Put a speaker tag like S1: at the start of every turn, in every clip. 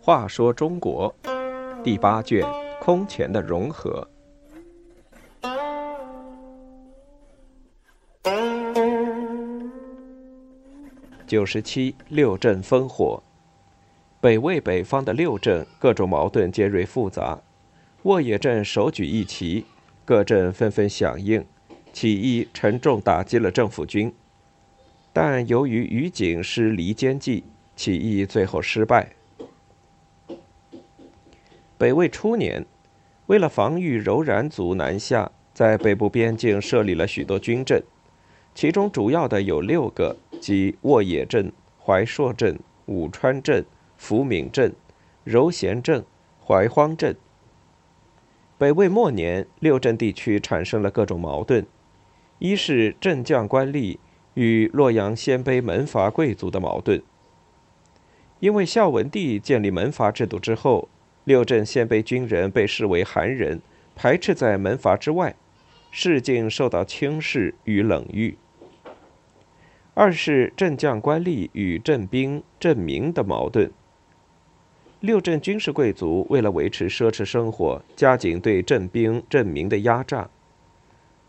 S1: 话说中国第八卷空前的融合。九十七六镇烽火，北魏北方的六镇各种矛盾尖锐复杂。沃野镇首举一旗，各镇纷纷响应，起义沉重打击了政府军。但由于于景失离间计，起义最后失败。北魏初年，为了防御柔然族南下，在北部边境设立了许多军镇，其中主要的有六个，即沃野镇、怀朔镇、武川镇、福敏镇、柔贤镇、怀荒镇。北魏末年，六镇地区产生了各种矛盾：一是镇将官吏与洛阳鲜卑门阀贵族的矛盾，因为孝文帝建立门阀制度之后。六镇鲜卑军人被视为寒人，排斥在门阀之外，市境受到轻视与冷遇。二是镇将官吏与镇兵镇民的矛盾。六镇军事贵族为了维持奢侈生活，加紧对镇兵镇民的压榨，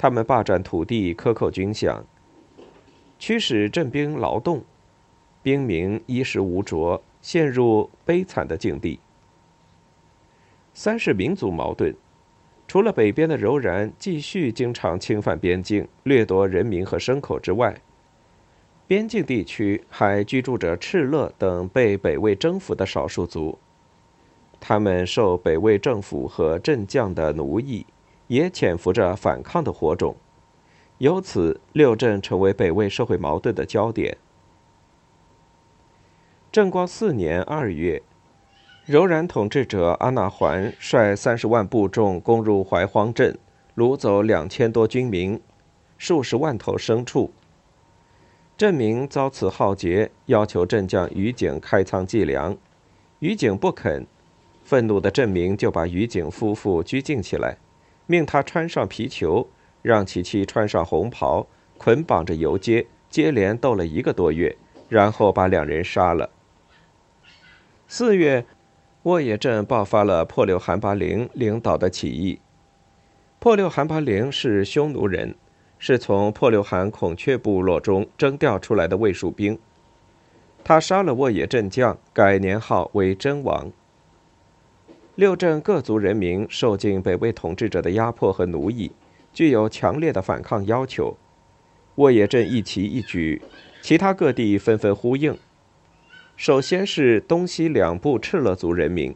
S1: 他们霸占土地，克扣军饷，驱使镇兵劳动，兵民衣食无着，陷入悲惨的境地。三是民族矛盾，除了北边的柔然继续经常侵犯边境、掠夺人民和牲口之外，边境地区还居住着敕勒等被北魏征服的少数族，他们受北魏政府和镇将的奴役，也潜伏着反抗的火种，由此六镇成为北魏社会矛盾的焦点。正光四年二月。柔然统治者阿那桓率三十万部众攻入怀荒镇，掳走两千多军民，数十万头牲畜。镇民遭此浩劫，要求镇将于景开仓计粮，于景不肯。愤怒的镇民就把于景夫妇拘禁起来，命他穿上皮裘，让其妻穿上红袍，捆绑着游街，接连斗了一个多月，然后把两人杀了。四月。沃野镇爆发了破六韩拔陵领导的起义。破六韩拔陵是匈奴人，是从破六韩孔雀部落中征调出来的卫戍兵。他杀了沃野镇将，改年号为真王。六镇各族人民受尽北魏统治者的压迫和奴役，具有强烈的反抗要求。沃野镇一旗一举，其他各地纷纷呼应。首先是东西两部敕勒族人民，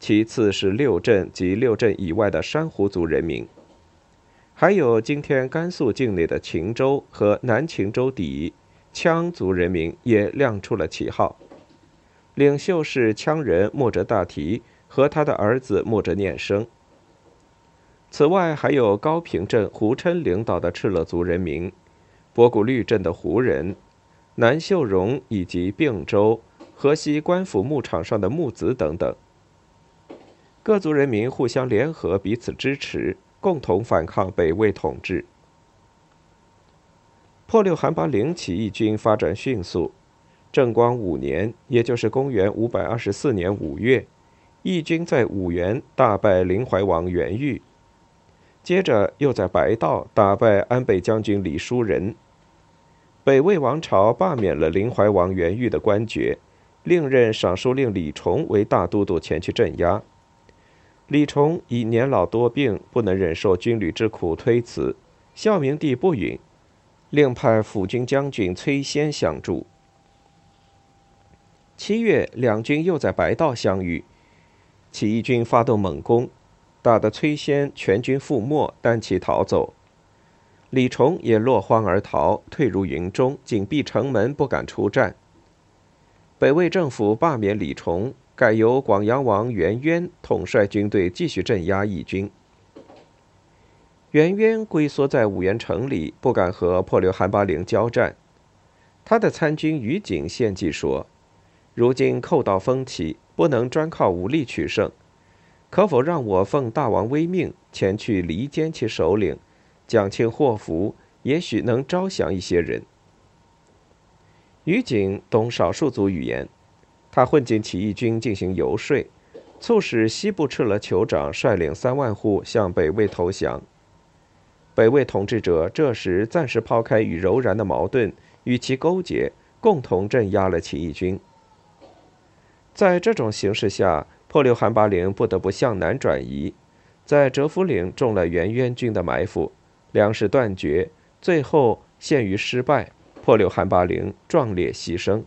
S1: 其次是六镇及六镇以外的珊瑚族人民，还有今天甘肃境内的秦州和南秦州底羌族人民也亮出了旗号。领袖是羌人莫哲大提和他的儿子莫哲念生。此外，还有高平镇胡琛领导的敕勒族人民，博古律镇的胡人。南秀荣以及并州、河西官府牧场上的木子等等，各族人民互相联合，彼此支持，共同反抗北魏统治。破六韩拔陵起义军发展迅速，正光五年，也就是公元五百二十四年五月，义军在五原大败林怀王元玉，接着又在白道打败安倍将军李叔仁。北魏王朝罢免了林怀王元玉的官爵，另任尚书令李崇为大都督前去镇压。李崇已年老多病，不能忍受军旅之苦，推辞。孝明帝不允，另派辅军将军崔先相助。七月，两军又在白道相遇，起义军发动猛攻，打得崔先全军覆没，单骑逃走。李崇也落荒而逃，退入云中，紧闭城门，不敢出战。北魏政府罢免李崇，改由广阳王元渊统帅军队继续镇压义军。元渊龟缩在五原城里，不敢和破留韩拔陵交战。他的参军于景献计说：“如今寇盗风起，不能专靠武力取胜，可否让我奉大王威命前去离间其首领？”蒋庆祸福，也许能招降一些人。于景懂少数族语言，他混进起义军进行游说，促使西部赤勒酋长率领三万户向北魏投降。北魏统治者这时暂时抛开与柔然的矛盾，与其勾结，共同镇压了起义军。在这种形势下，破六韩拔陵不得不向南转移，在折夫岭中了元渊军的埋伏，粮食断绝，最后陷于失败。破六韩拔陵壮烈牺牲。